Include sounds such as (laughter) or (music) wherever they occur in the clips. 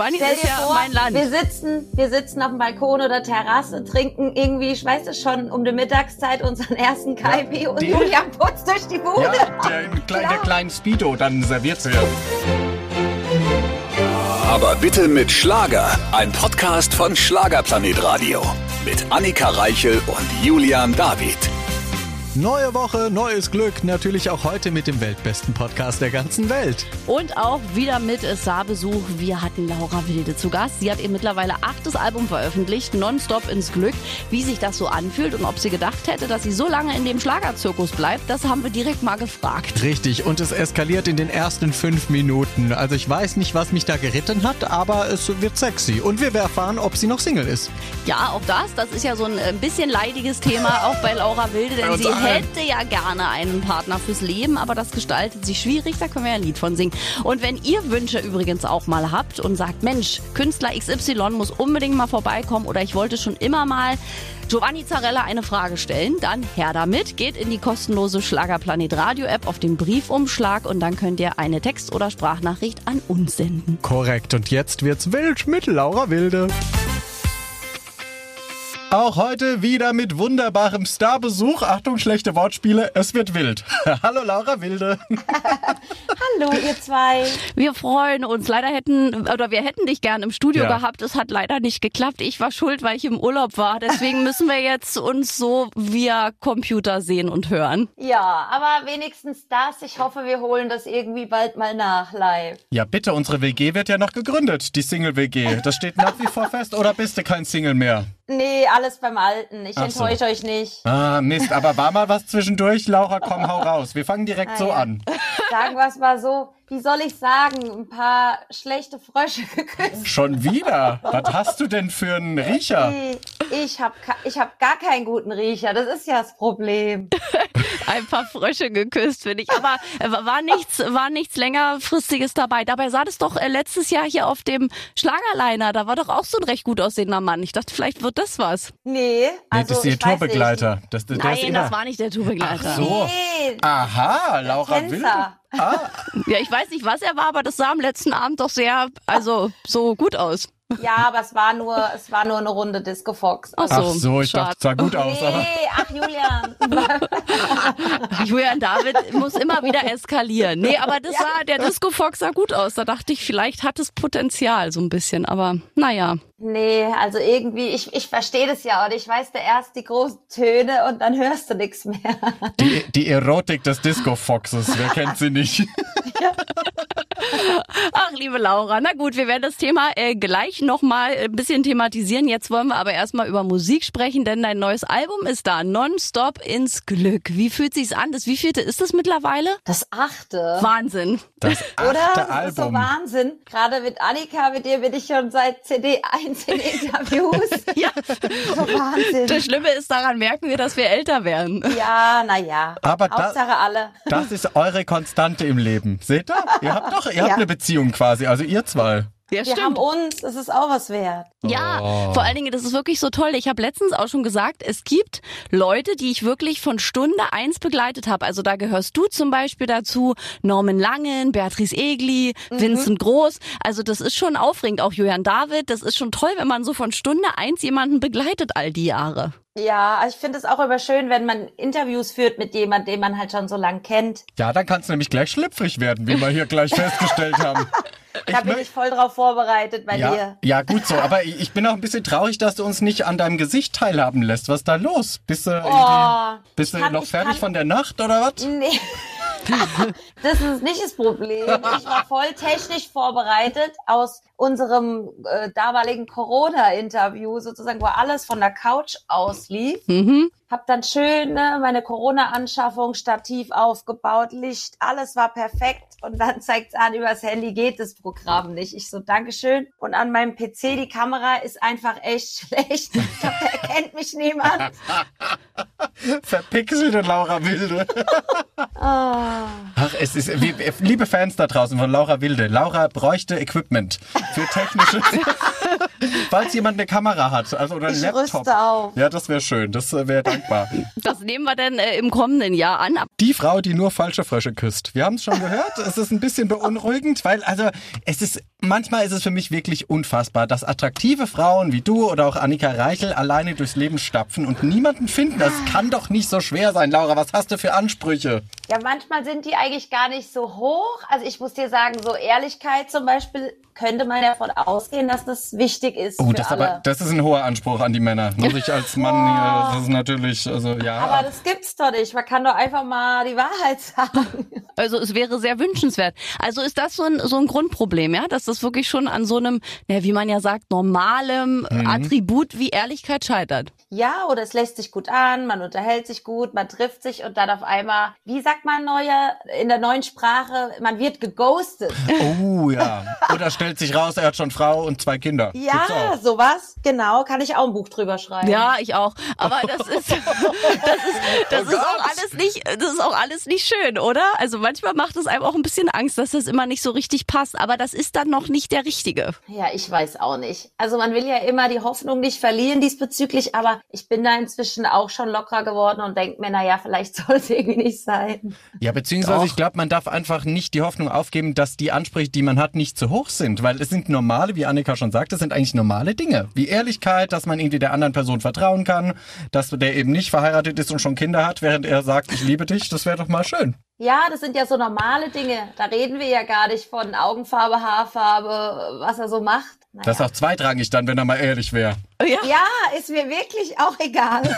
Spanien Stell ist dir ja vor, mein Land. wir sitzen, wir sitzen auf dem Balkon oder Terrasse, trinken irgendwie, ich weiß es schon, um die Mittagszeit unseren ersten KIP und den- Julian putzt durch die Bude. Ja, der, der kleinen Speedo dann serviert wird. Aber bitte mit Schlager. Ein Podcast von Schlagerplanet Radio. Mit Annika Reichel und Julian David. Neue Woche, neues Glück. Natürlich auch heute mit dem weltbesten Podcast der ganzen Welt. Und auch wieder mit Saarbesuch. Wir hatten Laura Wilde zu Gast. Sie hat ihr mittlerweile achtes Album veröffentlicht, Nonstop ins Glück. Wie sich das so anfühlt und ob sie gedacht hätte, dass sie so lange in dem Schlagerzirkus bleibt, das haben wir direkt mal gefragt. Richtig, und es eskaliert in den ersten fünf Minuten. Also ich weiß nicht, was mich da geritten hat, aber es wird sexy. Und wir erfahren, ob sie noch Single ist. Ja, auch das, das ist ja so ein äh, bisschen leidiges Thema, auch bei Laura Wilde, denn sie. Hätte ja gerne einen Partner fürs Leben, aber das gestaltet sich schwierig, da können wir ja ein Lied von singen. Und wenn ihr Wünsche übrigens auch mal habt und sagt, Mensch, Künstler XY muss unbedingt mal vorbeikommen oder ich wollte schon immer mal Giovanni Zarella eine Frage stellen, dann her damit, geht in die kostenlose Schlagerplanet Radio App auf den Briefumschlag und dann könnt ihr eine Text- oder Sprachnachricht an uns senden. Korrekt, und jetzt wird's wild mit Laura Wilde. Auch heute wieder mit wunderbarem Starbesuch. Achtung, schlechte Wortspiele, es wird wild. (laughs) Hallo Laura Wilde. (laughs) Hallo, ihr zwei. Wir freuen uns. Leider hätten, oder wir hätten dich gern im Studio Ja. gehabt. Es hat leider nicht geklappt. Ich war schuld, weil ich im Urlaub war. Deswegen müssen wir jetzt uns so via Computer sehen und hören. Ja, aber wenigstens das. Ich hoffe, wir holen das irgendwie bald mal nach live. Ja, bitte, unsere WG wird ja noch gegründet, die Single-WG. Das steht nach wie vor fest. Oder bist du kein Single mehr? Nee, alles beim Alten. Ich Ach so. enttäusche euch nicht. Ah, Mist, aber war mal was zwischendurch? Laura, komm, hau raus. Wir fangen direkt so Ah, ja. an. (laughs) Sagen wir es mal so. Wie soll ich sagen? Ein paar schlechte Frösche geküsst. Schon wieder? Was hast du denn für einen Riecher? Nee, Ich habe ich hab gar keinen guten Riecher. Das ist ja das Problem. (laughs) Ein paar Frösche geküsst, finde ich. Aber äh, war nichts, war nichts längerfristiges dabei. Dabei sah das doch äh, letztes Jahr hier auf dem Schlagerliner. Da war doch auch so ein recht gut aussehender Mann. Ich dachte, vielleicht wird das was. Nee, Nee, also das ist ihr ich weiß Tourbegleiter. Das, der ist Nein, immer. das war nicht der Tourbegleiter. Ach so. Nee, Aha, Laura Wilde. Tänzer. Ja, ich weiß nicht, was er war, aber das sah am letzten Abend doch sehr, also so gut aus. Ja, aber es war nur, es war nur eine Runde Disco Fox. Ach Ach so, ich schade. dachte, es sah gut aus. Aber Nee, ach Julian. (laughs) Julian David muss immer wieder eskalieren. Nee, aber das sah, der Disco Fox sah gut aus. Da dachte ich, vielleicht hat es Potenzial so ein bisschen, aber naja. Nee, also irgendwie, ich, ich verstehe das ja und ich weiß da erst die großen Töne und dann hörst du nichts mehr. die, die Erotik des Disco Foxes, wer (laughs) kennt sie nicht? Ach, liebe Laura, na gut, wir werden das Thema äh, gleich nochmal ein bisschen thematisieren. Jetzt wollen wir aber erstmal über Musik sprechen, denn dein neues Album ist da, Nonstop ins Glück. Wie fühlt sich's an? Das wievielte ist das mittlerweile? Das achte. Wahnsinn. Das Oder? achte Das ist so. Wahnsinn. Gerade mit Annika, mit dir bin ich schon seit CD 1 (laughs) in Interviews. (laughs) Ja. So Wahnsinn. Das Schlimme ist, daran merken wir, dass wir älter werden. Ja, naja. Aber da- Hauptsache alle. Das ist eure Konstante im Leben. Seht ihr? Ihr habt doch, ihr habt Ja. eine Beziehung quasi, also ihr zwei. Ja, Wir haben uns, das ist auch was wert. Ja, Oh. vor allen Dingen, das ist wirklich so toll. Ich habe letztens auch schon gesagt, es gibt Leute, die ich wirklich von Stunde eins begleitet habe. Also da gehörst du zum Beispiel dazu, Norman Langen, Beatrice Egli, Mhm. Vincent Groß. Also das ist schon aufregend. Auch Julian David. Das ist schon toll, wenn man so von Stunde eins jemanden begleitet all die Jahre. Ja, ich finde es auch immer schön, wenn man Interviews führt mit jemandem, den man halt schon so lang kennt. Ja, dann kann es nämlich gleich schlüpfrig werden, wie wir hier gleich festgestellt (laughs) haben. Da bin ich voll drauf vorbereitet bei ja, dir. ja, gut so. Aber ich ich bin auch ein bisschen traurig, dass du uns nicht an deinem Gesicht teilhaben lässt. Was ist da los? Bist du, Oh, bist du ich kann- noch ich fertig kann- von der Nacht oder was? Nee. (laughs) (laughs) das ist nicht das Problem. Ich war voll technisch vorbereitet aus unserem äh, damaligen Corona-Interview, sozusagen, wo alles von der Couch aus lief. Mhm. Hab dann schön ne, meine Corona-Anschaffung, Stativ aufgebaut, Licht, alles war perfekt. Und dann (laughs) zeigt's an, übers Handy geht das Programm nicht. Ich so, Dankeschön. Und an meinem PC, die Kamera ist einfach echt (laughs) schlecht. Ich glaub, da erkennt mich niemand. (laughs) Verpixelte Laura Wilde. Ah. Ach, es ist, liebe Fans da draußen von Laura Wilde, Laura bräuchte Equipment für technische, falls jemand eine Kamera hat, also oder einen Ich Laptop. rüste auf. Ja, das wäre schön, das wäre dankbar. Das nehmen wir dann äh, im kommenden Jahr an. Die Frau, die nur falsche Frösche küsst. Wir haben es schon gehört. es ist ein bisschen beunruhigend, weil also es ist manchmal ist es für mich wirklich unfassbar, dass attraktive Frauen wie du oder auch Annika Reichel alleine durchs Leben stapfen und niemanden finden. Das kann doch nicht so schwer sein, Laura. Was hast du für Ansprüche? Ja, manchmal sind die eigentlich gar nicht so hoch. Also ich muss dir sagen, so Ehrlichkeit zum Beispiel könnte man davon ausgehen, dass das wichtig ist. Oh, für das, aber, das ist ein hoher Anspruch an die Männer. Muss ich als Mann (laughs) hier, das ist natürlich, also ja. aber das gibt's doch nicht. Man kann doch einfach mal die Wahrheit (laughs) sagen. Also es wäre sehr wünschenswert. Also ist das so ein, so ein Grundproblem, ja? Dass das wirklich schon an so einem, na, wie man ja sagt, normalem Attribut wie Ehrlichkeit scheitert. Ja, oder es lässt sich gut an, man unterhält sich gut, man trifft sich und dann auf einmal, wie sagt man neuer, in der neuen Sprache, man wird geghostet. Oh ja. Oder stellt sich raus, er hat schon Frau und zwei Kinder. Ja, sowas, genau, kann ich auch ein Buch drüber schreiben. Ja, ich auch. Aber das (laughs) ist, das ist, das Oh ist auch alles nicht, das ist auch alles nicht schön, oder? Also manchmal macht es einem auch ein bisschen Angst, dass das immer nicht so richtig passt. Aber das ist dann noch nicht der Richtige. Ja, ich weiß auch nicht. Also man will ja immer die Hoffnung nicht verlieren diesbezüglich, aber ich bin da inzwischen auch schon lockerer geworden und denke mir, na ja, vielleicht (laughs) soll es irgendwie nicht sein. Ja, beziehungsweise Doch. ich glaube, man darf einfach nicht die Hoffnung aufgeben, dass die Ansprüche, die man hat, nicht zu hoch sind. Weil es sind normale, wie Annika schon sagte, es sind eigentlich normale Dinge. Wie Ehrlichkeit, dass man irgendwie der anderen Person vertrauen kann, dass der eben nicht verheiratet ist und schon Kinder hat, während er sagt, ich liebe dich, das wäre doch mal schön. Ja, das sind ja so normale Dinge. Da reden wir ja gar nicht von Augenfarbe, Haarfarbe, was er so macht. Naja. Das ist auch zweitrangig dann, wenn er mal ehrlich wäre. Ja. ja, ist mir wirklich auch egal. (laughs)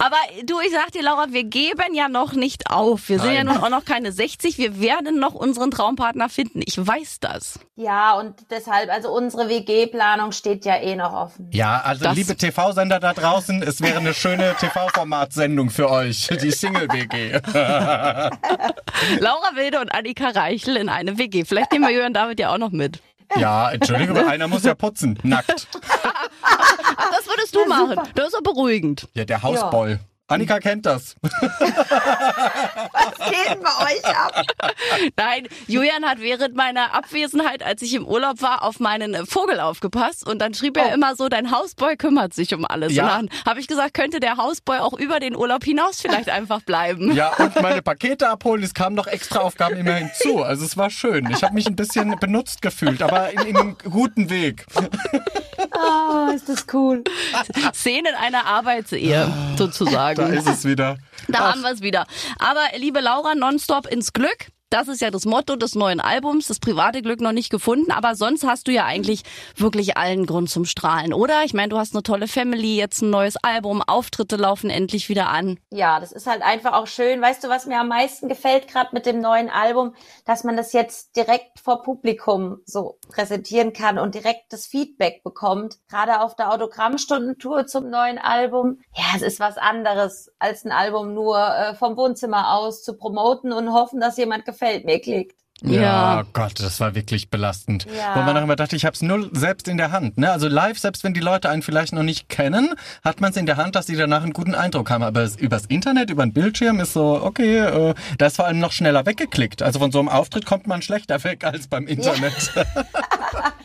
Aber du, ich sag dir, Laura, wir geben ja noch nicht auf. Wir sind ja Nein. nun auch noch keine 60. Wir werden noch unseren Traumpartner finden. Ich weiß das. ja, und deshalb, also unsere WG-Planung steht ja eh noch offen. Ja, also Das- liebe TV-Sender da draußen, es wäre eine schöne (laughs) TV-Formatsendung für euch, die Single-WG. (laughs) Laura Wilde und Annika Reichel in eine WG. Vielleicht nehmen wir Jörn David ja auch noch mit. Ja, Entschuldigung, aber einer muss ja putzen, nackt. Das würdest du machen. Das ist doch beruhigend. Ja, der Hausboy. Annika kennt das. (laughs) Denn bei euch ab? (laughs) Nein, Julian hat während meiner Abwesenheit, als ich im Urlaub war, auf meinen Vogel aufgepasst und dann schrieb er immer so, dein Hausboy kümmert sich um alles. Ja. Und dann habe ich gesagt, könnte der Hausboy auch über den Urlaub hinaus vielleicht (laughs) einfach bleiben. Ja, und meine Pakete abholen, es kamen noch extra Aufgaben immer hinzu. Also es war schön. Ich habe mich ein bisschen benutzt gefühlt, aber in, in einem guten Weg. Oh, (laughs) ist das cool. Szenen einer Arbeitsehe, sozusagen. Da ist es wieder. Da haben wir es wieder. Aber liebe Laura, nonstop ins Glück. Das ist ja das Motto des neuen Albums, das private Glück noch nicht gefunden, aber sonst hast du ja eigentlich wirklich allen Grund zum Strahlen, oder? Ich meine, du hast eine tolle Family, jetzt ein neues Album, Auftritte laufen endlich wieder an. Ja, das ist halt einfach auch schön. Weißt du, was mir am meisten gefällt, gerade mit dem neuen Album, dass man das jetzt direkt vor Publikum so präsentieren kann und direkt das Feedback bekommt. Gerade auf der Autogrammstundentour zum neuen Album. Ja, es ist was anderes, als ein Album nur äh, vom Wohnzimmer aus zu promoten und hoffen, dass jemand gefällt mir klickt. Ja, Ja. Gott, das war wirklich belastend. Ja. Wo man auch immer dachte, ich habe es null selbst in der Hand. Ne? Also live, selbst wenn die Leute einen vielleicht noch nicht kennen, hat man es in der Hand, dass sie danach einen guten Eindruck haben. Aber übers Internet, über den Bildschirm ist so, okay, äh, da ist vor allem noch schneller weggeklickt. Also von so einem Auftritt kommt man schlechter weg als beim Internet. (laughs)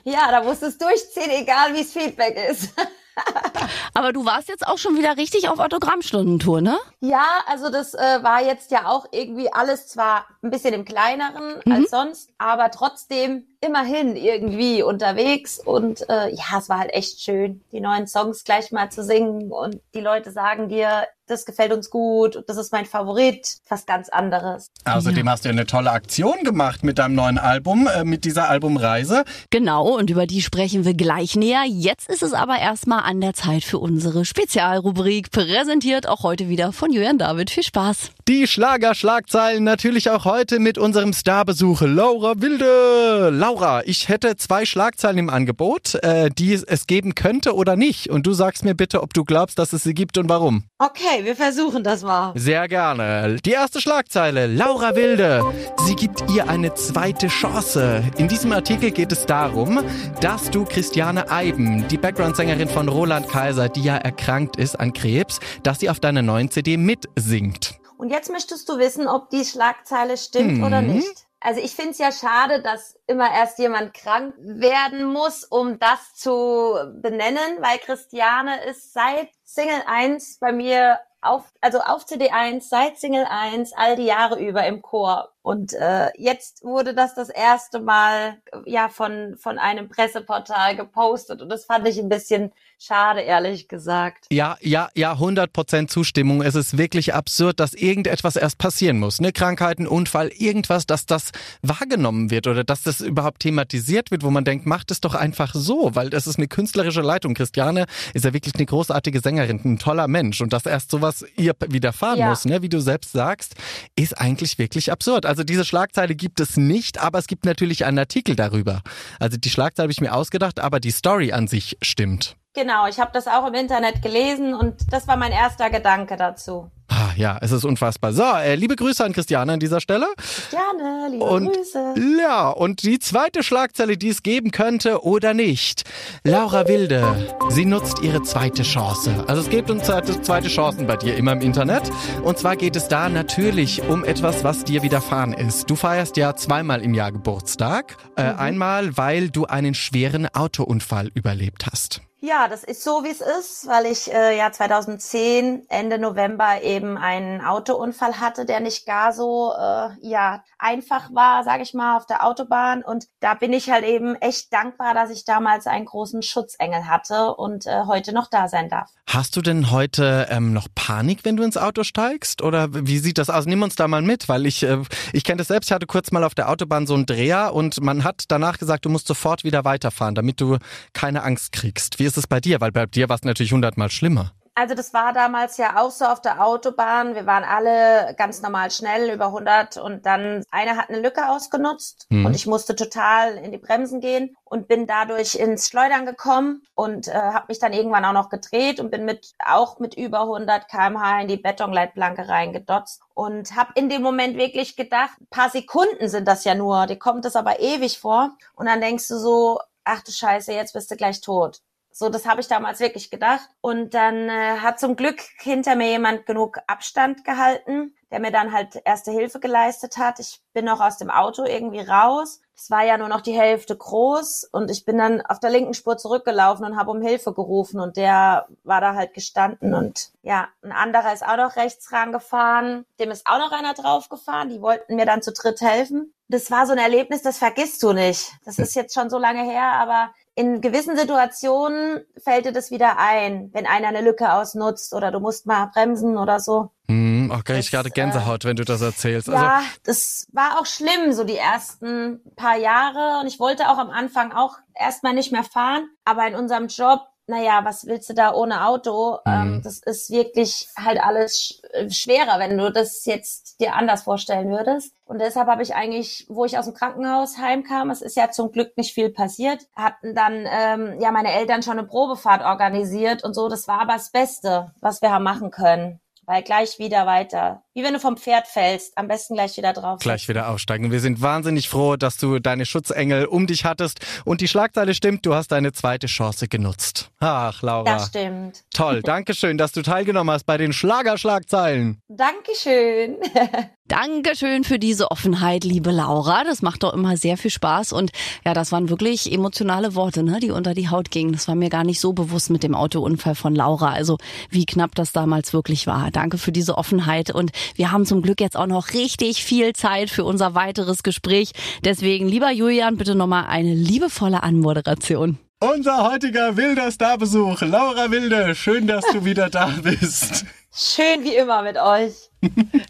Ja, da musst du es durchziehen, egal wie es Feedback ist. (laughs) Aber du warst jetzt auch schon wieder richtig auf Autogrammstundentour, ne? Ja, also das äh, war jetzt ja auch irgendwie alles zwar ein bisschen im kleineren als sonst, aber trotzdem immerhin irgendwie unterwegs und äh, ja, es war halt echt schön, die neuen Songs gleich mal zu singen und die Leute sagen dir, das gefällt uns gut und das ist mein Favorit, was ganz anderes. Außerdem hast du ja eine tolle Aktion gemacht mit deinem neuen Album, äh, mit dieser Albumreise. Genau, und über die sprechen wir gleich näher. Jetzt ist es aber erstmal an der Zeit für unsere Spezialrubrik, präsentiert auch heute wieder von Julian David. Viel Spaß. Die Schlager-Schlagzeilen natürlich auch heute mit unserem Starbesuch Laura Wilde. Laura, ich hätte zwei Schlagzeilen im Angebot, äh, die es geben könnte oder nicht. Und du sagst mir bitte, ob du glaubst, dass es sie gibt und warum. Okay, wir versuchen das mal. Sehr gerne. Die erste Schlagzeile. Laura Wilde. Sie gibt ihr eine zweite Chance. In diesem Artikel geht es darum, dass du Christiane Eiben, die Background-Sängerin von Roland Kaiser, die ja erkrankt ist an Krebs, dass sie auf deiner neuen CD mitsingt. Und jetzt möchtest du wissen, ob die Schlagzeile stimmt Mhm. oder nicht. Also ich finde es ja schade, dass immer erst jemand krank werden muss, um das zu benennen, weil Christiane ist seit Single 1 bei mir auf, also auf CD1, seit Single 1, all die Jahre über im Chor. Und äh, jetzt wurde das das erste Mal ja von von einem Presseportal gepostet und das fand ich ein bisschen schade, ehrlich gesagt. Ja, ja, ja, 100 Prozent Zustimmung. Es ist wirklich absurd, dass irgendetwas erst passieren muss. Ne? Krankheiten, Unfall, irgendwas, dass das wahrgenommen wird oder dass das überhaupt thematisiert wird, wo man denkt, macht es doch einfach so, weil das ist eine künstlerische Leitung. Christiane ist ja wirklich eine großartige Sängerin, ein toller Mensch und dass erst sowas ihr widerfahren ja. muss, ne? wie du selbst sagst, ist eigentlich wirklich absurd. Also diese Schlagzeile gibt es nicht, aber es gibt natürlich einen Artikel darüber. Also die Schlagzeile habe ich mir ausgedacht, aber die Story an sich stimmt. Genau, ich habe das auch im Internet gelesen und das war mein erster Gedanke dazu. Ah, ja, es ist unfassbar. So, äh, liebe Grüße an Christiane an dieser Stelle. Christiane, liebe und, Grüße. Ja, und die zweite Schlagzeile, die es geben könnte oder nicht. Laura Wilde, sie nutzt ihre zweite Chance. Also es gibt uns zweite Chancen bei dir immer im Internet. Und zwar geht es da natürlich um etwas, was dir widerfahren ist. Du feierst ja zweimal im Jahr Geburtstag. Äh, mhm. Einmal, weil du einen schweren Autounfall überlebt hast. Ja, das ist so, wie es ist, weil ich äh, ja 2010 Ende November eben einen Autounfall hatte, der nicht gar so äh, ja einfach war, sage ich mal, auf der Autobahn. Und da bin ich halt eben echt dankbar, dass ich damals einen großen Schutzengel hatte und äh, heute noch da sein darf. Hast du denn heute ähm, noch Panik, wenn du ins Auto steigst? Oder wie sieht das aus? Nimm uns da mal mit, weil ich äh, ich kenne das selbst. Ich hatte kurz mal auf der Autobahn so einen Dreher und man hat danach gesagt, du musst sofort wieder weiterfahren, damit du keine Angst kriegst. Wie ist es bei dir? Weil bei dir war es natürlich hundertmal schlimmer. Also das war damals ja auch so auf der Autobahn. Wir waren alle ganz normal schnell über 100 und dann einer hat eine Lücke ausgenutzt mhm. und ich musste total in die Bremsen gehen und bin dadurch ins Schleudern gekommen und äh, habe mich dann irgendwann auch noch gedreht und bin mit auch mit über 100 km/h in die Betonleitplanke reingedotzt und habe in dem Moment wirklich gedacht, paar Sekunden sind das ja nur, dir kommt das aber ewig vor und dann denkst du so, ach du Scheiße, jetzt bist du gleich tot. So, das habe ich damals wirklich gedacht. Und dann äh, hat zum Glück hinter mir jemand genug Abstand gehalten, der mir dann halt erste Hilfe geleistet hat. Ich bin noch aus dem Auto irgendwie raus. Es war ja nur noch die Hälfte groß und ich bin dann auf der linken Spur zurückgelaufen und habe um Hilfe gerufen und der war da halt gestanden und ja, ein anderer ist auch noch rechts rangefahren. Dem ist auch noch einer draufgefahren. Die wollten mir dann zu dritt helfen. Das war so ein Erlebnis, das vergisst du nicht. Das ist jetzt schon so lange her, aber in gewissen Situationen fällt dir das wieder ein, wenn einer eine Lücke ausnutzt oder du musst mal bremsen oder so. Hm, okay, ich gerade Gänsehaut, äh, wenn du das erzählst. Also, ja, das war auch schlimm, so die ersten paar Jahre. Und ich wollte auch am Anfang auch erstmal nicht mehr fahren. Aber in unserem Job naja, was willst du da ohne Auto? Mhm. Ähm, das ist wirklich halt alles sch äh, schwerer, wenn du das jetzt dir anders vorstellen würdest. Und deshalb habe ich eigentlich, wo ich aus dem Krankenhaus heimkam, es ist ja zum Glück nicht viel passiert, hatten dann ähm, ja meine Eltern schon eine Probefahrt organisiert und so. Das war aber das Beste, was wir haben machen können weil gleich wieder weiter. Wie wenn du vom Pferd fällst, am besten gleich wieder drauf. Gleich wieder aufsteigen. Wir sind wahnsinnig froh, dass du deine Schutzengel um dich hattest und die Schlagzeile stimmt, du hast deine zweite Chance genutzt. Ach, Laura. Das stimmt. Toll, (laughs) Dankeschön, dass du teilgenommen hast bei den Schlagerschlagzeilen. Dankeschön. (laughs) Dankeschön für diese Offenheit, liebe Laura. Das macht doch immer sehr viel Spaß und ja, das waren wirklich emotionale Worte, ne, die unter die Haut gingen. Das war mir gar nicht so bewusst mit dem Autounfall von Laura. Also wie knapp das damals wirklich war. Danke für diese Offenheit. Und wir haben zum Glück jetzt auch noch richtig viel Zeit für unser weiteres Gespräch. Deswegen, lieber Julian, bitte nochmal eine liebevolle Anmoderation. Unser heutiger wilder Starbesuch, Laura Wilde. Schön, dass du wieder da bist. Schön wie immer mit euch.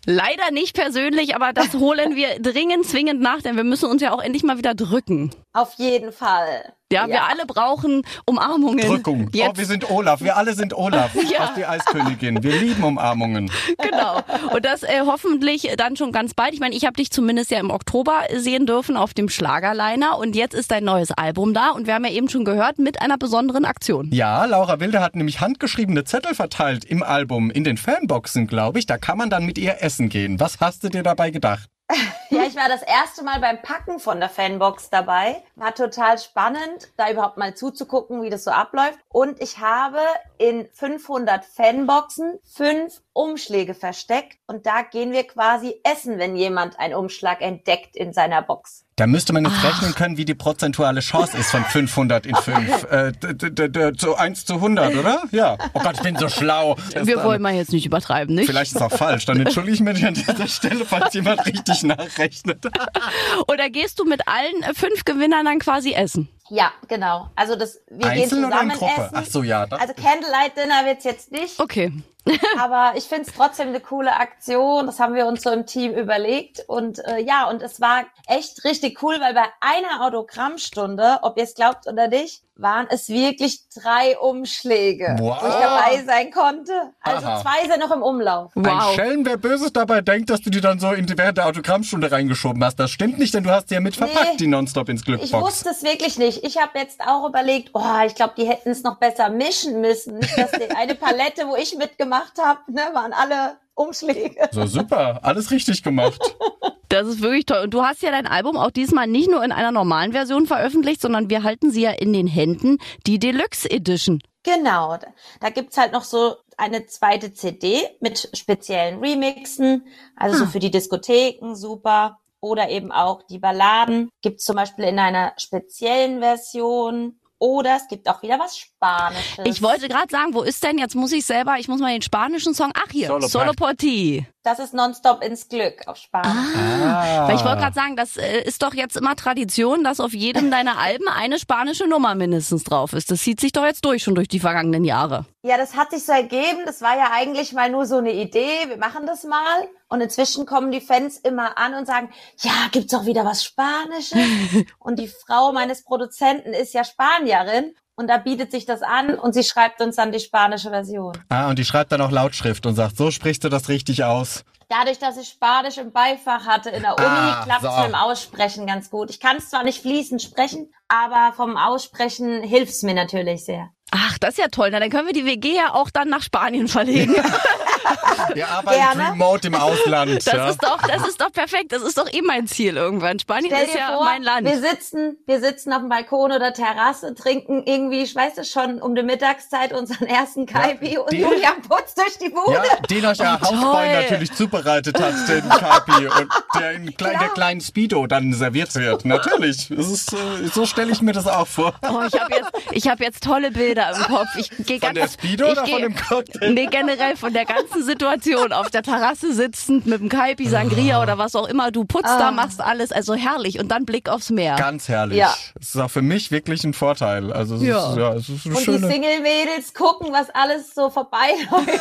Leider nicht persönlich, aber das holen wir dringend, zwingend nach, denn wir müssen uns ja auch endlich mal wieder drücken. Auf jeden Fall. Ja, ja, wir alle brauchen Umarmungen. Drückung. Jetzt. Oh, wir sind Olaf. Wir alle sind Olaf. (laughs) ja. Aus die Eiskönigin. Wir lieben Umarmungen. Genau. Und das äh, hoffentlich dann schon ganz bald. Ich meine, ich habe dich zumindest ja im Oktober sehen dürfen auf dem Schlagerliner und jetzt ist dein neues Album da und wir haben ja eben schon gehört mit einer besonderen Aktion. Ja, Laura Wilde hat nämlich handgeschriebene Zettel verteilt im Album in den Fanboxen, glaube ich. Da kann man dann mit ihr essen gehen. Was hast du dir dabei gedacht? (laughs) ja, ich war das erste Mal beim Packen von der Fanbox dabei. War total spannend, da überhaupt mal zuzugucken, wie das so abläuft. Und ich habe in 500 Fanboxen fünf Umschläge versteckt. Und da gehen wir quasi essen, wenn jemand einen Umschlag entdeckt in seiner Box. Da müsste man jetzt rechnen können, wie die prozentuale Chance ist von 500 in 5. (laughs) Äh, zu 1 zu 100, oder? Ja. Oh Gott, ich bin so schlau. Das Wir dann- wollen mal jetzt nicht übertreiben, nicht? Vielleicht ist es auch falsch. Dann entschuldige ich mich an dieser Stelle, falls jemand richtig nachrechnet. (laughs) Oder gehst du mit allen fünf Gewinnern dann quasi essen? Ja, genau. Also das, wir Einzeln gehen oder in zusammen Gruppe? essen. Ach so, ja. Das Also Candlelight Dinner wird's jetzt nicht, Okay. Aber ich find's trotzdem eine coole Aktion. Das haben wir uns so im Team überlegt und äh, ja, und es war echt richtig cool, weil bei einer Autogrammstunde, ob ihr es glaubt oder nicht, waren es wirklich drei Umschläge, Wow. wo ich dabei sein konnte. Also Aha. zwei sind noch im Umlauf. Ein Wow. Schelm, wer Böses dabei denkt, dass du die dann so in die, während der Autogrammstunde reingeschoben hast. Das stimmt nicht, denn du hast sie ja mit verpackt, Nee. die Nonstop ins Ich Glückbox. wusste es wirklich nicht. Ich habe jetzt auch überlegt, oh, ich glaube, die hätten es noch besser mischen müssen. Nicht, dass die eine Palette, wo ich mitgemacht habe, ne, waren alle Umschläge. So super, alles richtig gemacht. (laughs) Das ist wirklich toll. Und du hast ja dein Album auch diesmal nicht nur in einer normalen Version veröffentlicht, sondern wir halten sie ja in den Händen, die Deluxe Edition. Genau, da, da gibt's halt noch so eine zweite CD mit speziellen Remixen, also so für die Diskotheken super. Oder eben auch die Balladen gibt's zum Beispiel in einer speziellen Version. Oder es gibt auch wieder was Spanisches. Ich wollte gerade sagen, wo ist denn, jetzt muss ich selber, ich muss mal den spanischen Song, ach hier, Solo Solo, Part. Das ist Nonstop ins Glück auf Spanisch. Ah. Weil ich wollte gerade sagen, das äh, ist doch jetzt immer Tradition, dass auf jedem deiner Alben eine spanische Nummer mindestens drauf ist. Das zieht sich doch jetzt durch, schon durch die vergangenen Jahre. Ja, das hat sich so ergeben. Das war ja eigentlich mal nur so eine Idee. Wir machen das mal. Und inzwischen kommen die Fans immer an und sagen, ja, gibt's auch wieder was Spanisches? (laughs) und die Frau meines Produzenten ist ja Spanierin. Und da bietet sich das an und sie schreibt uns dann die spanische Version. Ah, und die schreibt dann auch Lautschrift und sagt, so sprichst du das richtig aus. Dadurch, dass ich Spanisch im Beifach hatte in der Uni, Ah, klappt's so. mit dem Aussprechen ganz gut. Ich kann es zwar nicht fließend sprechen, aber vom Aussprechen hilft's mir natürlich sehr. Ach, das ist ja toll. Na, dann können wir die WG ja auch dann nach Spanien verlegen. (laughs) (laughs) Wir (laughs) arbeiten Gerne. remote im Ausland. Das ja. ist doch, das ist doch perfekt. Das ist doch eh mein Ziel irgendwann. Spanien Stell ist dir ja vor, mein Land. wir sitzen, wir sitzen auf dem Balkon oder Terrasse, trinken irgendwie, ich weiß es schon, um die Mittagszeit unseren ersten Kaipi und den- Julian putzt durch die Bude. Ja, den euch ja Oh, toll. Hausfreund natürlich zubereitet hat, den Kapi, und der in klein, der kleinen Speedo dann serviert wird. Natürlich. Das ist, äh, so stelle ich mir das auch vor. Oh, ich habe jetzt, ich habe jetzt tolle Bilder im Kopf. Ich gehe Von ganz, der Speedo ich oder geh- von dem Cocktail? Nee, generell von der ganzen Situation auf der Terrasse sitzend mit dem Kaipi, Sangria oder was auch immer. Du putzt da, machst alles, also herrlich. Und dann Blick aufs Meer. Ganz herrlich. Ja. Es ist auch für mich wirklich ein Vorteil. Also es Ja. ist, ja, es ist eine Und die schöne. Single-Mädels gucken, was alles so vorbeiläuft.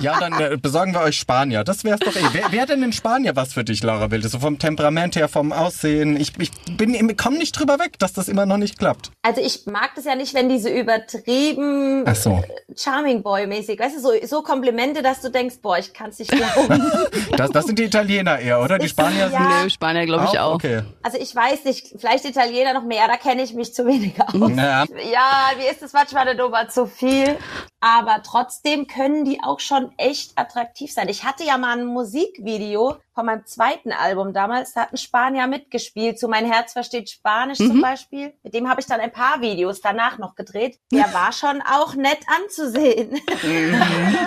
Ja, dann äh, besorgen wir euch Spanier. Das wär's doch eh. Wer, wer denn in Spanier was für dich, Laura Wilde? So vom Temperament her, vom Aussehen. Ich, ich bin, ich komm nicht drüber weg, dass das immer noch nicht klappt. Also ich mag das ja nicht, wenn diese übertrieben Ach so. Charming Boy-mäßig, weißt du, so, so Komplimente, dass du denkst, boah, ich kann's nicht glauben. (laughs) Das, das sind die Italiener eher, oder? Die Spanier sind. ja. Nö, Spanier glaube ich auch. Okay. Also ich weiß nicht, vielleicht Italiener noch mehr, da kenne ich mich zu wenig aus. Ja. Ja, mir ist das manchmal eine Nummer zu viel. Aber trotzdem können die auch schon echt attraktiv sein. Ich hatte ja mal ein Musikvideo von meinem zweiten Album damals. Da hat ein Spanier mitgespielt. Zu Mein Herz versteht Spanisch zum Beispiel. Mit dem habe ich dann ein paar Videos danach noch gedreht. Der (laughs) war schon auch nett anzusehen.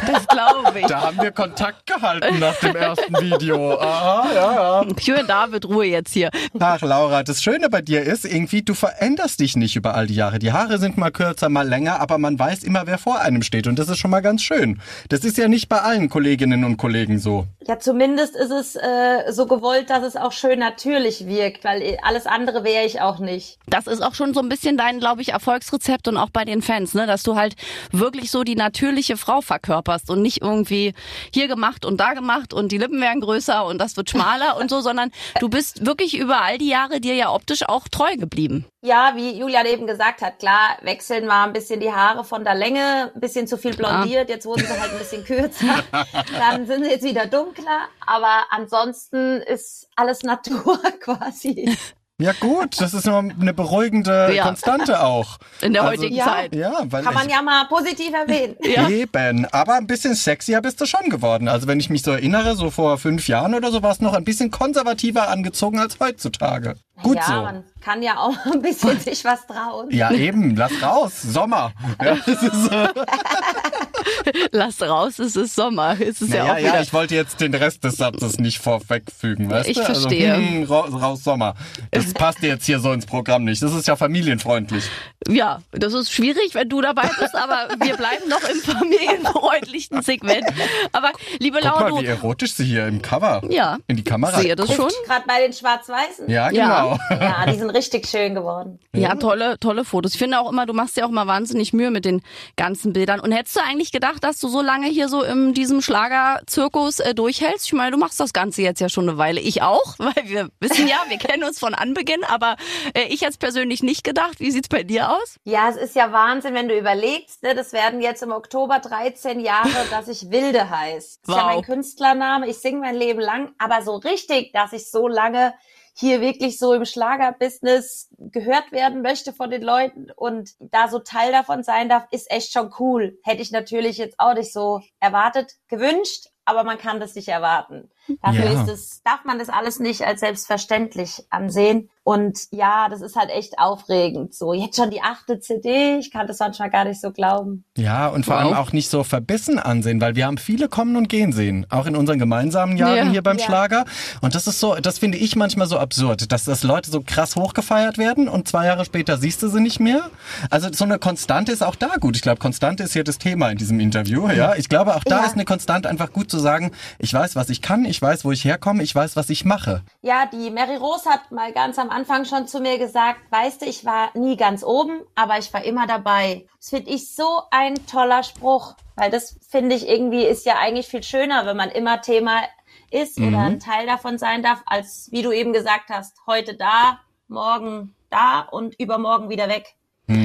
Das glaube ich. Da haben wir Kontakt gehalten nach dem ersten Video. Aha, ja, ja. Jürgen David, Ruhe jetzt hier. Ach, Laura, das Schöne bei dir ist, irgendwie, du veränderst dich nicht über all die Jahre. Die Haare sind mal kürzer, mal länger, aber man weiß immer, wer vor einem steht. Und das ist schon mal ganz schön. Das ist ja nicht bei allen Kolleginnen und Kollegen so. Ja, zumindest ist es äh, so gewollt, dass es auch schön natürlich wirkt, weil alles andere wäre ich auch nicht. Das ist auch schon so ein bisschen dein, glaube ich, Erfolgsrezept und auch bei den Fans, ne, dass du halt wirklich so die natürliche Frau verkörperst und nicht irgendwie hier gemacht und da gemacht und die Lippen werden größer und das wird schmaler und so, (laughs) sondern du bist wirklich über all die Jahre dir ja optisch auch treu geblieben. Ja, wie Julian eben gesagt hat, klar, wechseln mal ein bisschen die Haare von der Länge, ein bisschen zu viel blondiert, jetzt wurden sie halt ein bisschen kürzer, (laughs) dann sind sie jetzt wieder dunkler, aber ansonsten ist alles Natur (laughs) quasi. Ja gut, das ist nur eine beruhigende Ja. Konstante auch. In der Also- heutigen Ja. Zeit. Ja, weil Kann man ja mal positiv erwähnen. Ja. Eben, aber ein bisschen sexier bist du schon geworden. Also wenn ich mich so erinnere, so vor fünf Jahren oder so, warst du noch ein bisschen konservativer angezogen als heutzutage. Gut ja, so. man kann ja auch (laughs) ein bisschen sich was trauen. Ja, eben, lass raus. Sommer. (laughs) Ja, ist, äh, (laughs) Lass raus, es ist Sommer. Es ist ja, Naja, auch ja, ich wollte jetzt den Rest des Satzes nicht vorwegfügen, weißt Ich du? verstehe. Also, hm, raus, raus Sommer. Das passt jetzt hier so ins Programm nicht. Das ist ja familienfreundlich. Ja, das ist schwierig, wenn du dabei bist, aber wir bleiben noch im familienfreundlichen Segment. Aber liebe Guck Laura, mal, wie erotisch sie hier im Cover Ja. in die Kamera. sehe das schon. Gerade bei den Schwarz-Weißen. Ja, Ja. genau. Ja, die sind richtig schön geworden. Ja, tolle, tolle Fotos. Ich finde auch immer, du machst dir auch immer wahnsinnig Mühe mit den ganzen Bildern. Und hättest du eigentlich gedacht, dass du so lange hier so in diesem Schlagerzirkus äh, durchhältst? Ich meine, du machst das Ganze jetzt ja schon eine Weile. Ich auch, (laughs) weil wir wissen ja, wir kennen uns von Anbeginn, aber äh, ich jetzt persönlich nicht gedacht. Wie sieht's bei dir aus? Ja, es ist ja Wahnsinn, wenn du überlegst, ne, das werden jetzt im Oktober 13 Jahre, (laughs) dass ich Wilde heiß. Das ist ja Wow. mein Künstlername, ich singe mein Leben lang, aber so richtig, dass ich so lange hier wirklich so im Schlagerbusiness gehört werden möchte von den Leuten und da so Teil davon sein darf, ist echt schon cool. Hätte ich natürlich jetzt auch nicht so erwartet, gewünscht, aber man kann das nicht erwarten. Dafür Ja. ist es, darf man das alles nicht als selbstverständlich ansehen. Und ja, das ist halt echt aufregend. So, jetzt schon die achte CD. Ich kann das manchmal gar nicht so glauben. Ja, und vor Wow. allem auch nicht so verbissen ansehen, weil wir haben viele kommen und gehen sehen, auch in unseren gemeinsamen Jahren Ja. hier beim Ja. Schlager. Und das ist so, das finde ich manchmal so absurd, dass das Leute so krass hochgefeiert werden und zwei Jahre später siehst du sie nicht mehr. Also so eine Konstante ist auch da gut. Ich glaube, Konstante ist hier das Thema in diesem Interview. Ja, ich glaube auch da Ja. ist eine Konstante einfach gut zu sagen. Ich weiß, was ich kann, ich weiß, wo ich herkomme, ich weiß, was ich mache. Ja, die Mary Rose hat mal ganz am Anfang schon zu mir gesagt, weißt du, ich war nie ganz oben, aber ich war immer dabei. Das finde ich so ein toller Spruch, weil das finde ich irgendwie ist ja eigentlich viel schöner, wenn man immer Thema ist oder ein Teil davon sein darf, als wie du eben gesagt hast, heute da, morgen da und übermorgen wieder weg.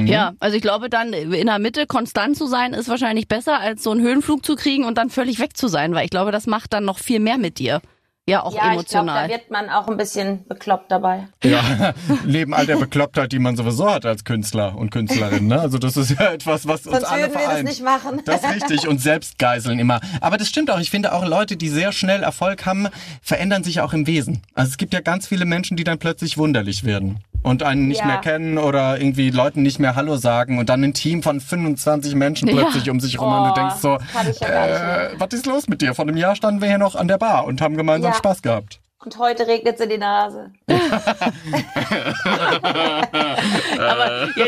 Ja, also ich glaube dann in der Mitte konstant zu sein ist wahrscheinlich besser als so einen Höhenflug zu kriegen und dann völlig weg zu sein, weil ich glaube, das macht dann noch viel mehr mit dir. Ja, auch ja, ich glaube, emotional. da wird man auch ein bisschen bekloppt dabei. Ja, (laughs) neben all der Beklopptheit, die man sowieso hat als Künstler und Künstlerin. Ne? Also das ist ja etwas, was uns Sonst alle würden wir das vereint. nicht machen. Das ist richtig und Selbstgeiseln immer. Aber das stimmt auch. Ich finde auch Leute, die sehr schnell Erfolg haben, verändern sich auch im Wesen. Also es gibt ja ganz viele Menschen, die dann plötzlich wunderlich werden und einen nicht Ja. mehr kennen oder irgendwie Leuten nicht mehr Hallo sagen und dann ein Team von 25 Menschen Ja. plötzlich um sich rum und du Oh, denkst so, ja äh, was ist los mit dir? Vor einem Jahr standen wir hier noch an der Bar und haben gemeinsam Ja. Spaß gehabt. Und heute regnet es in die Nase. (laughs) Aber ja,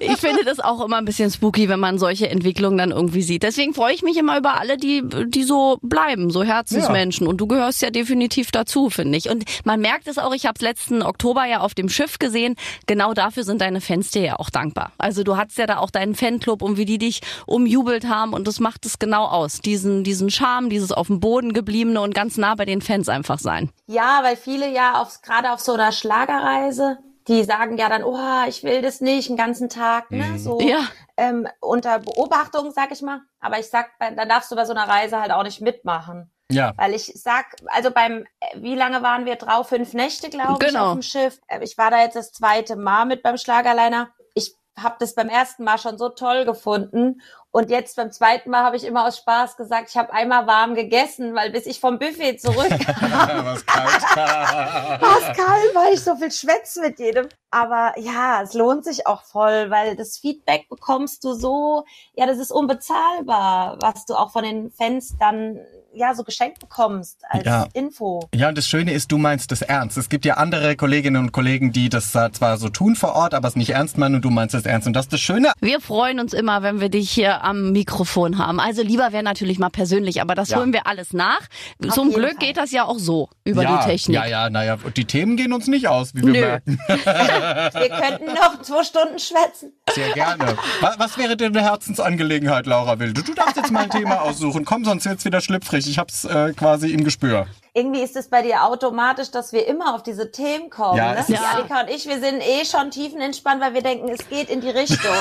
ich finde das auch immer ein bisschen spooky, wenn man solche Entwicklungen dann irgendwie sieht. Deswegen freue ich mich immer über alle, die, die so bleiben, so Herzensmenschen. Und du gehörst ja definitiv dazu, finde ich. Und man merkt es auch, ich habe es letzten Oktober ja auf dem Schiff gesehen, genau dafür sind deine Fans dir ja auch dankbar. Also du hattest ja da auch deinen Fanclub und wie die dich umjubelt haben und das macht es genau aus. Diesen, diesen Charme, dieses auf dem Boden gebliebene und ganz nah bei den Fans einfach sein. Ja, weil viele ja auf, gerade auf so einer Schlagerreise, die sagen ja dann, oh, ich will das nicht, einen ganzen Tag, ne, so Ja. ähm, unter Beobachtung, sag ich mal. Aber ich sag, bei- da darfst du bei so einer Reise halt auch nicht mitmachen. Ja. Weil ich sag, also beim, äh, wie lange waren wir drauf? Fünf Nächte, glaube ich, Genau. auf dem Schiff. Äh, Ich war da jetzt das zweite Mal mit beim Schlagerliner. Ich habe das beim ersten Mal schon so toll gefunden. Und jetzt beim zweiten Mal habe ich immer aus Spaß gesagt, ich habe einmal warm gegessen, weil bis ich vom Buffet zurückkam, (laughs) Was kalt. (laughs) war es kalt, weil ich so viel schwätze mit jedem. Aber ja, es lohnt sich auch voll, weil das Feedback bekommst du so, ja, das ist unbezahlbar, was du auch von den Fans dann ja so geschenkt bekommst als Ja. Info. Ja, und das Schöne ist, du meinst das ernst. Es gibt ja andere Kolleginnen und Kollegen, die das zwar so tun vor Ort, aber es nicht ernst meinen und du meinst es ernst. Und das ist das Schöne. Wir freuen uns immer, wenn wir dich hier am Mikrofon haben. Also lieber wäre natürlich mal persönlich, aber das Ja. holen wir alles nach. Zum jeden Glück Fall. geht das ja auch so über ja, die Technik. Ja, ja, naja, die Themen gehen uns nicht aus, wie wir Nö. merken. (laughs) Wir könnten noch zwei Stunden schwätzen. Sehr gerne. Was, was wäre denn eine Herzensangelegenheit, Laura Wilde? Du darfst jetzt mal ein Thema aussuchen. Komm, sonst wird's wieder schlüpfrig. Ich hab's äh, quasi im Gespür. Irgendwie ist es bei dir automatisch, dass wir immer auf diese Themen kommen. Ja, ne? ist- Annika und ich, wir sind eh schon tiefenentspannt, weil wir denken, es geht in die Richtung. (laughs)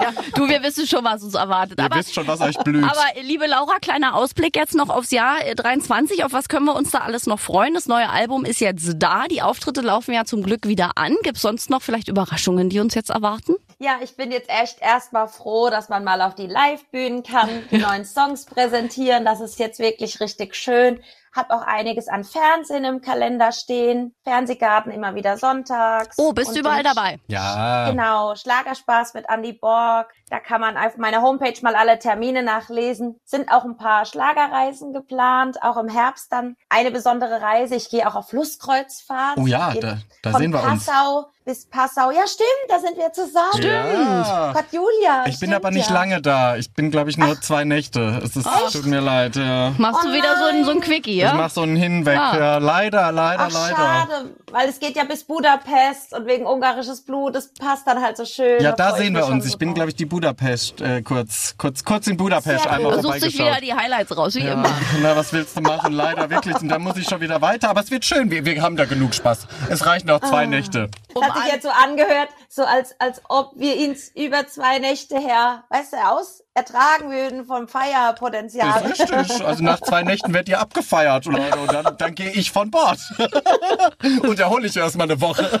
Ja, du, wir wissen schon, was uns erwartet. Ihr aber, wisst schon, was euch blüht. aber liebe Laura, kleiner Ausblick jetzt noch aufs Jahr äh, 23. Auf was können wir uns da alles noch freuen? Das neue Album ist jetzt da. Die Auftritte laufen ja zum Glück wieder an. Gibt's sonst noch vielleicht Überraschungen, die uns jetzt erwarten? Ja, ich bin jetzt echt erstmal froh, dass man mal auf die Live-Bühnen kann, die neuen Songs präsentieren. Das ist jetzt wirklich richtig schön. Hab auch einiges an Fernsehen im Kalender stehen. Fernsehgarten immer wieder sonntags. Oh, bist du überall dabei? Ja. Genau, Schlagerspaß mit Andy Borg. Da kann man auf meiner Homepage mal alle Termine nachlesen. Sind auch ein paar Schlagerreisen geplant, auch im Herbst dann. Eine besondere Reise. Ich gehe auch auf Flusskreuzfahrt. Oh ja, da, da sehen wir uns. Passau bis Passau. Ja, stimmt, da sind wir zusammen. Ja. Gott, Julia. Ich bin stimmt aber nicht ja. lange da. Ich bin, glaube ich, nur zwei Nächte. Es ist, tut mir leid, ja. Machst Oh du wieder so ein, so ein Quickie, ja? Ich mach so einen Hinweg. Ah. Ja, leider, leider, Ach, leider. schade, weil es geht ja bis Budapest und wegen ungarisches Blut, das passt dann halt so schön. Ja, da sehen wir uns. so Ich bin, glaube ich, die Budapest äh, kurz, kurz, kurz in Budapest Sehr einmal gut. Du suchst wieder vorbeigeschaut. die Highlights raus, wie Ja, immer. (laughs) na, was willst du machen? Leider, wirklich. Und dann muss ich schon wieder weiter. Aber es wird schön. Wir, wir haben da genug Spaß. Es reichen auch Ah. zwei Nächte. Das hat sich jetzt so angehört, so als, als ob wir ihn über zwei Nächte her, weißt du, aus ertragen würden vom Feierpotenzial. Das ist richtig. Also nach zwei Nächten werdet ihr abgefeiert, Leute. Und dann, dann gehe ich von Bord. (laughs) Und erhole ich erst mal eine Woche. (laughs)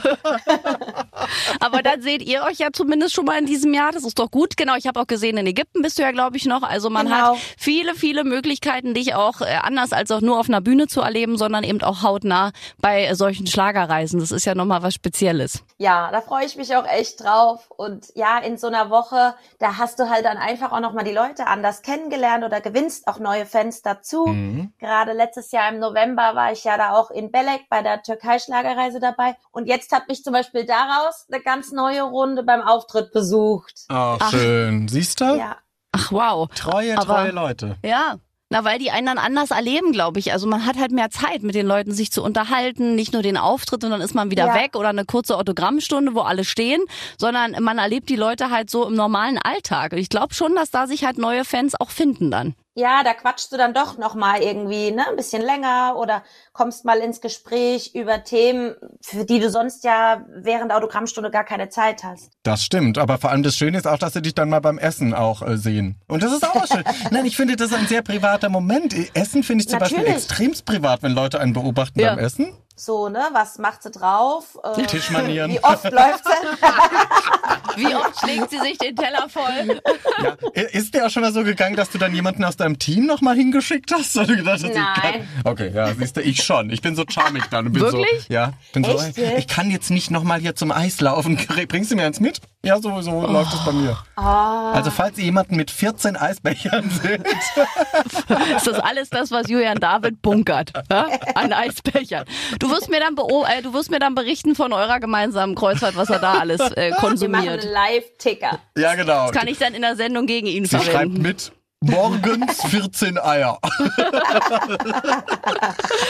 Aber dann seht ihr euch ja zumindest schon mal in diesem Jahr. Das ist doch gut. Genau, ich habe auch gesehen, in Ägypten bist du ja, glaube ich, noch. Also man Genau. hat viele, viele Möglichkeiten, dich auch äh, anders als auch nur auf einer Bühne zu erleben, sondern eben auch hautnah bei solchen Schlagerreisen. Das ist ja nochmal was Spezielles. Ja, da freue ich mich auch echt drauf. Und ja, in so einer Woche, da hast du halt dann einfach auch nochmal die Leute anders kennengelernt oder gewinnst auch neue Fans dazu. Mhm. Gerade letztes Jahr im November war ich ja da auch in Belek bei der Türkei-Schlagerreise dabei. Und jetzt hat mich zum Beispiel daraus eine ganz neue Runde beim Auftritt besucht. Oh, schön. Siehst du? Ja. Ach wow. Treue, Aber- treue Leute. Ja. Na, weil die einen dann anders erleben, glaube ich. Also man hat halt mehr Zeit, mit den Leuten sich zu unterhalten. Nicht nur den Auftritt und dann ist man wieder Ja. weg oder eine kurze Autogrammstunde, wo alle stehen, sondern man erlebt die Leute halt so im normalen Alltag. Und ich glaube schon, dass da sich halt neue Fans auch finden dann. Ja, da quatschst du dann doch noch mal irgendwie, ne, ein bisschen länger oder kommst mal ins Gespräch über Themen, für die du sonst ja während der Autogrammstunde gar keine Zeit hast. Das stimmt, aber vor allem das Schöne ist auch, dass sie dich dann mal beim Essen auch äh, sehen. Und das ist auch schön. (laughs) Nein, ich finde, das ist ein sehr privater Moment. Essen finde ich zum Beispiel Natürlich. extremst privat, wenn Leute einen beobachten Ja. beim Essen. So, ne, was macht sie drauf? Äh, Tischmanieren. Wie oft läuft sie? (laughs) Wie oft schlägt sie sich den Teller voll? Ja. Ist dir auch schon mal so gegangen, dass du dann jemanden aus deinem Team noch mal hingeschickt hast? Weil du gedacht hast, ich Nein. kann- Okay, ja, siehst du, ich schon. Ich bin so charmig dann. Und bin Wirklich? So, ja, bin so, Echt jetzt? ich kann jetzt nicht noch mal hier zum Eis laufen. Bringst du mir eins mit? Ja, so, so läuft es bei mir. Ah. Also falls ihr jemanden mit 14 Eisbechern seht, (laughs) Ist das alles das, was Julian David bunkert? Ja? An Eisbechern. Du wirst mir dann äh, du wirst mir dann berichten von eurer gemeinsamen Kreuzfahrt, was er da alles äh, (laughs) Wir machen konsumiert. einen Live-Ticker. ja genau. Das kann ich dann in der Sendung gegen ihn Sie schreibt verwenden. mit. Morgens (laughs) 14 Eier. (laughs)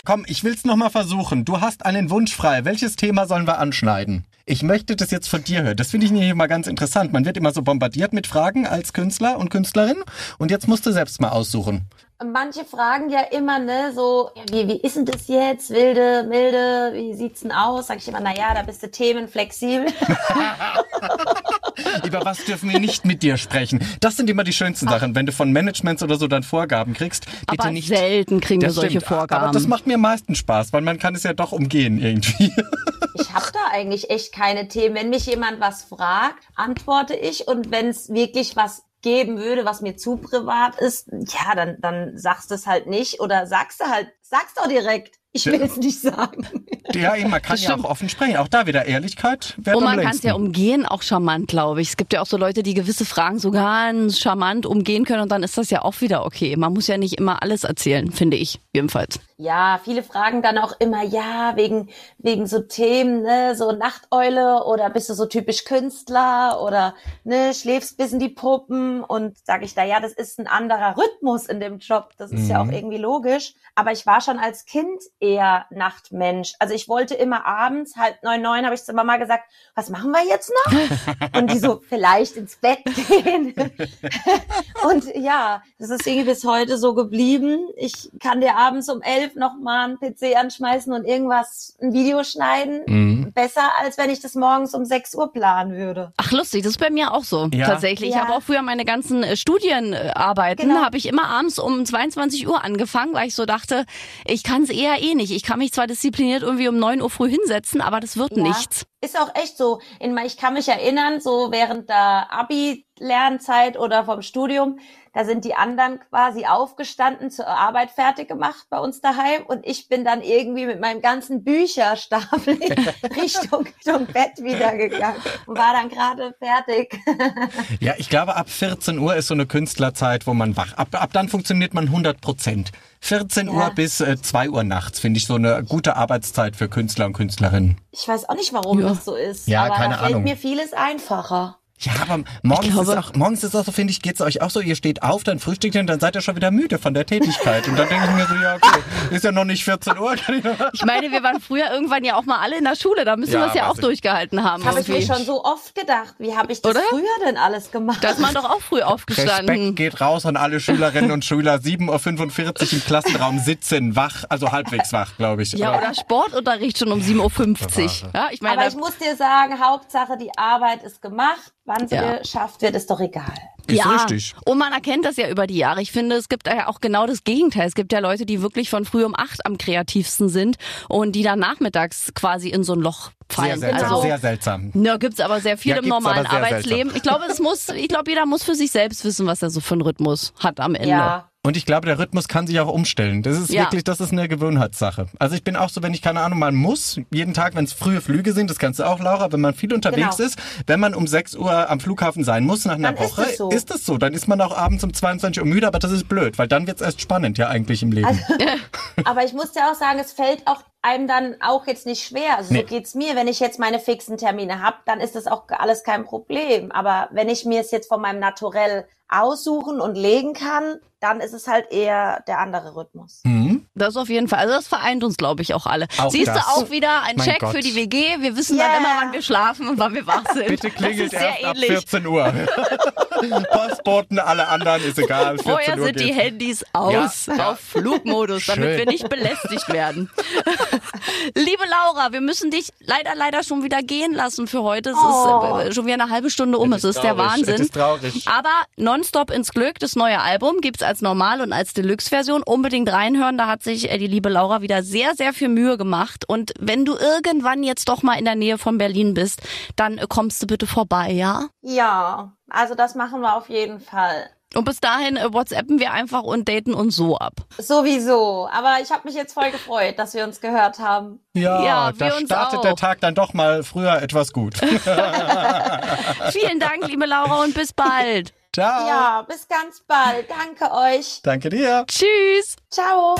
Komm, ich will's noch mal versuchen. Du hast einen Wunsch frei. Welches Thema sollen wir anschneiden? Ich möchte das jetzt von dir hören. Das finde ich nämlich immer ganz interessant. Man wird immer so bombardiert mit Fragen als Künstler und Künstlerin. Und jetzt musst du selbst mal aussuchen. Manche fragen ja immer, ne, so, wie, wie ist denn das jetzt? Wilde, milde, wie sieht's denn aus? Sag ich immer, na ja, da bist du themenflexibel. (laughs) Über was dürfen wir nicht mit dir sprechen? Das sind immer die schönsten Sachen, wenn du von Managements oder so dann Vorgaben kriegst. Bitte Aber nicht. selten kriegen wir Das solche stimmt, Vorgaben. Aber das macht mir am meisten Spaß, weil man kann es ja doch umgehen irgendwie. (laughs) Ich habe da eigentlich echt keine Themen. Wenn mich jemand was fragt, antworte ich. Und wenn es wirklich was geben würde, was mir zu privat ist, ja, dann, dann sagst du es halt nicht oder sagst du halt, sagst doch direkt. Ich will es nicht sagen. Ja, eben, man kann ja auch offen sprechen. Auch da wieder Ehrlichkeit. Und man kann es ja umgehen, auch charmant, glaube ich. Es gibt ja auch so Leute, die gewisse Fragen so ganz charmant umgehen können und dann ist das ja auch wieder okay. Man muss ja nicht immer alles erzählen, finde ich jedenfalls. Ja, viele fragen dann auch immer, ja, wegen, wegen so Themen, ne, so Nachteule oder bist du so typisch Künstler oder, ne, schläfst bis in die Puppen und sage ich da, ja, das ist ein anderer Rhythmus in dem Job. Das ist ja auch irgendwie logisch. Aber ich war schon als Kind eher Nachtmensch. Also ich wollte immer abends, halb neun, neun, habe ich zu Mama gesagt, was machen wir jetzt noch? (laughs) Und die so, vielleicht ins Bett gehen. (laughs) Und ja, das ist irgendwie bis heute so geblieben. Ich kann dir abends um elf noch mal einen PC anschmeißen und irgendwas, ein Video schneiden. Mhm. Besser, als wenn ich das morgens um sechs Uhr planen würde. Ach lustig, das ist bei mir auch so Ja. tatsächlich. Ich Ja. habe auch früher meine ganzen äh, Studienarbeiten, Genau. habe ich immer abends um 22 Uhr angefangen, weil ich so dachte, ich kann es eher eh nicht. Ich kann mich zwar diszipliniert irgendwie um 9 Uhr früh hinsetzen, aber das wird Ja. nichts. Ist auch echt so. Ich kann mich erinnern, so während der Abi Lernzeit oder vom Studium, da sind die anderen quasi aufgestanden, zur Arbeit fertig gemacht bei uns daheim und ich bin dann irgendwie mit meinem ganzen Bücherstapel (laughs) Richtung, Richtung Bett wieder gegangen und war dann gerade fertig. Ja, ich glaube, ab 14 Uhr ist so eine Künstlerzeit, wo man wach. Ab, ab dann funktioniert man 100 Prozent. 14 Ja. Uhr bis äh, 2 Uhr nachts finde ich so eine gute Arbeitszeit für Künstler und Künstlerinnen. Ich weiß auch nicht, warum Ja. das so ist, Ja, aber keine da fällt Ahnung. mir vieles einfacher. Ja, aber morgens, glaube- ist auch, morgens ist auch so, finde ich, geht's euch auch so, ihr steht auf, dann frühstückt ihr und dann seid ihr schon wieder müde von der Tätigkeit. Und dann denke ich mir so, ja, okay, ist ja noch nicht 14 Uhr. Kann ich noch Ich meine, wir waren früher irgendwann ja auch mal alle in der Schule, da müssen Ja, wir es ja auch ich. durchgehalten haben. Habe ich mir schon so oft gedacht, wie habe ich das Oder? früher denn alles gemacht? Da ist man doch auch früh Respekt aufgestanden. geht raus an alle Schülerinnen und Schüler. 7.45 Uhr im Klassenraum sitzen, wach, also halbwegs wach, glaube ich. Ja, oder Sportunterricht schon um 7.50 Uhr. Ja, ich meine, Aber ich muss dir sagen, Hauptsache die Arbeit ist gemacht. Wann sie Ja. geschafft wird, ist doch egal. Ist ja, richtig. und man erkennt das ja über die Jahre. Ich finde, es gibt ja auch genau das Gegenteil. Es gibt ja Leute, die wirklich von früh um acht am kreativsten sind und die dann nachmittags quasi in so ein Loch fallen. Sehr seltsam, also, sehr seltsam. ja, gibt's aber sehr viel Ja, im normalen Arbeitsleben. Ich glaube, es muss, ich glaube, jeder muss für sich selbst wissen, was er so für einen Rhythmus hat am Ende. Ja. Und ich glaube, der Rhythmus kann sich auch umstellen. Das ist Ja. wirklich, das ist eine Gewohnheitssache. Also ich bin auch so, wenn ich keine Ahnung mal muss, jeden Tag, wenn es frühe Flüge sind, das kannst du auch, Laura, wenn man viel unterwegs Genau. ist, wenn man um 6 Uhr am Flughafen sein muss nach einer Dann ist Woche, es so. Ist es so. Dann ist man auch abends um 22 Uhr müde, aber das ist blöd, weil dann wird's erst spannend ja eigentlich im Leben. (laughs) Aber ich muss dir auch sagen, es fällt auch einem dann auch jetzt nicht schwer. Also Nee. so geht's mir. Wenn ich jetzt meine fixen Termine hab, dann ist das auch alles kein Problem. Aber wenn ich mir es jetzt von meinem Naturell aussuchen und legen kann, dann ist es halt eher der andere Rhythmus. Hm? Das auf jeden Fall. Also das vereint uns, glaube ich, auch alle. Auch Siehst das. du auch wieder ein Mein Check Gott. für die WG. Wir wissen Yeah. dann immer, wann wir schlafen und wann wir wach sind. Bitte klingelt das ist sehr erst ab ähnlich. 14 Uhr. (laughs) Postboten, alle anderen, ist egal. 14 Vorher Uhr sind die geht's. Handys aus, Ja, auf Flugmodus, (laughs) damit wir nicht belästigt werden. (laughs) Liebe Laura, wir müssen dich leider, leider schon wieder gehen lassen für heute. Es Oh. ist äh, schon wieder eine halbe Stunde um. Es ist der traurig, Wahnsinn. es ist traurig. Aber Nonstop ins Glück, das neue Album, gibt's als Normal- und als Deluxe-Version. Unbedingt reinhören, da hat sich äh, die liebe Laura wieder sehr, sehr viel Mühe gemacht. Und wenn du irgendwann jetzt doch mal in der Nähe von Berlin bist, dann kommst du bitte vorbei, ja? Ja, also das machen wir auf jeden Fall. Und bis dahin äh, WhatsAppen wir einfach und daten uns so ab. Sowieso. Aber ich habe mich jetzt voll gefreut, dass wir uns gehört haben. Ja, Ja, da wir uns startet auch. der Tag dann doch mal früher etwas gut. (laughs) (laughs) Vielen Dank, liebe Laura, und bis bald. Ciao. Ja, bis ganz bald. Danke euch. Danke dir. Tschüss. Ciao.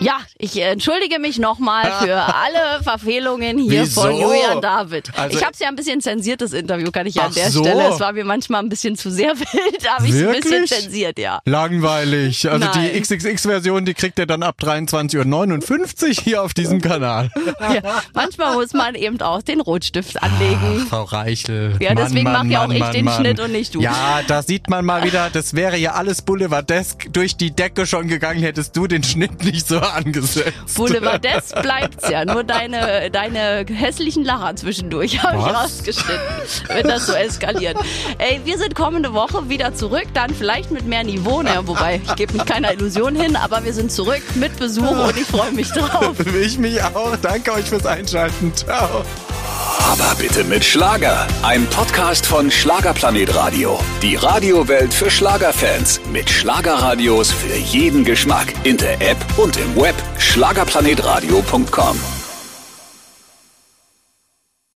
Ja, ich äh, entschuldige mich nochmal (laughs) für alle Verfehlungen hier Wieso? von Julian David. Also- ich habe es ja ein bisschen zensiert, das Interview, kann ich ja an Ach der so. Stelle. Es war mir manchmal ein bisschen zu sehr (laughs) wild, habe ich ein bisschen zensiert, ja. Langweilig. Also Nein. die XXX-Version, die kriegt ihr dann ab 23.59 Uhr hier auf diesem Kanal. (laughs) ja. Manchmal muss man eben auch den Rotstift anlegen. Frau Reichel. Ja, Mann, deswegen Mann, mach ja auch Mann, ich den Mann. Schnitt und nicht du. Ja, da sieht man mal wieder, das wäre ja alles Boulevardesk durch die Decke schon gegangen, hättest du den Schnitt nicht so angesetzt. Boulevardes bleibt's ja. Nur deine, deine hässlichen Lacher zwischendurch habe ich rausgeschnitten, wenn das so eskaliert. Ey, wir sind kommende Woche wieder zurück, dann vielleicht mit mehr Niveau. Naja, wobei, ich gebe mich keiner Illusion hin, aber wir sind zurück mit Besuch und ich freue mich drauf. (laughs) Ich mich auch. Danke euch fürs Einschalten. Ciao. Aber bitte mit Schlager. Ein Podcast von Schlagerplanet Radio. Die Radiowelt für Schlagerfans. Mit Schlagerradios für jeden Geschmack. In der App und im Web. Schlagerplanetradio.com.